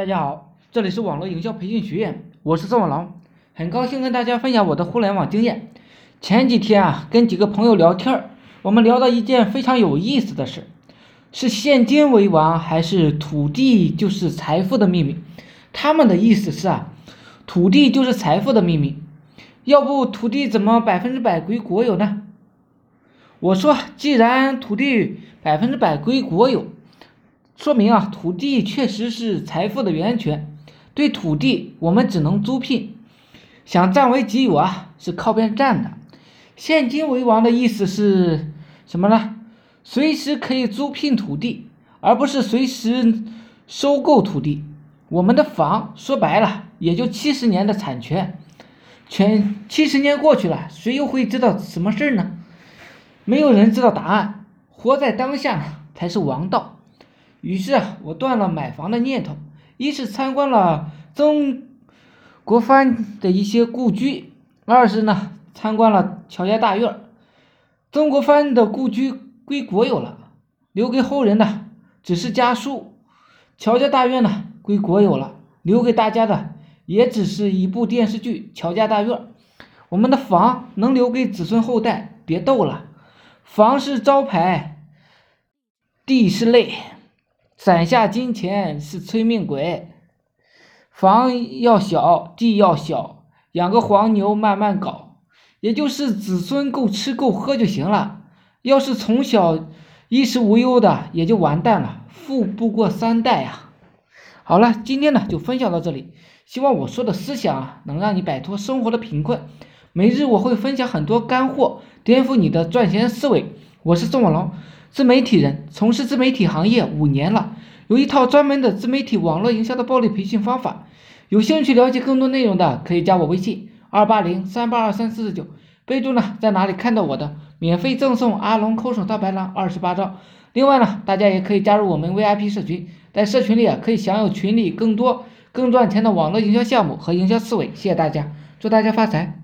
大家好，这里是网络营销培训学院，我是宋文郎，很高兴跟大家分享我的互联网经验。前几天啊，跟几个朋友聊天儿，我们聊到一件非常有意思的事，是现金为王还是土地就是财富的秘密？他们的意思是啊，土地就是财富的秘密，要不土地怎么百分之百归国有呢？我说，既然土地百分之百归国有。说明啊，土地确实是财富的源泉。对土地，我们只能租聘，想占为己有啊，是靠边站的。现金为王的意思是什么呢？随时可以租赁土地，而不是随时收购土地。我们的房说白了，也就七十年的产权，全七十年过去了，谁又会知道什么事儿呢？没有人知道答案。活在当下才是王道。于是啊，我断了买房的念头。一是参观了曾国藩的一些故居，二是呢参观了乔家大院。曾国藩的故居归国有了，留给后人的只是家书；乔家大院呢归国有了，留给大家的也只是一部电视剧《乔家大院》。我们的房能留给子孙后代？别逗了，房是招牌，地是泪。攒下金钱是催命鬼，房要小，地要小，养个黄牛慢慢搞，也就是子孙够吃够喝就行了。要是从小衣食无忧的，也就完蛋了，富不过三代啊。好了，今天呢就分享到这里，希望我说的思想啊能让你摆脱生活的贫困。每日我会分享很多干货，颠覆你的赚钱思维。我是宋网龙。自媒体人从事自媒体行业五年了，有一套专门的自媒体网络营销的暴力培训方法。有兴趣了解更多内容的，可以加我微信二八零三八二三四四九，备注呢在哪里看到我的，免费赠送阿龙抠手套白狼二十八招。另外呢，大家也可以加入我们 VIP 社群，在社群里啊可以享有群里更多更赚钱的网络营销项目和营销思维。谢谢大家，祝大家发财。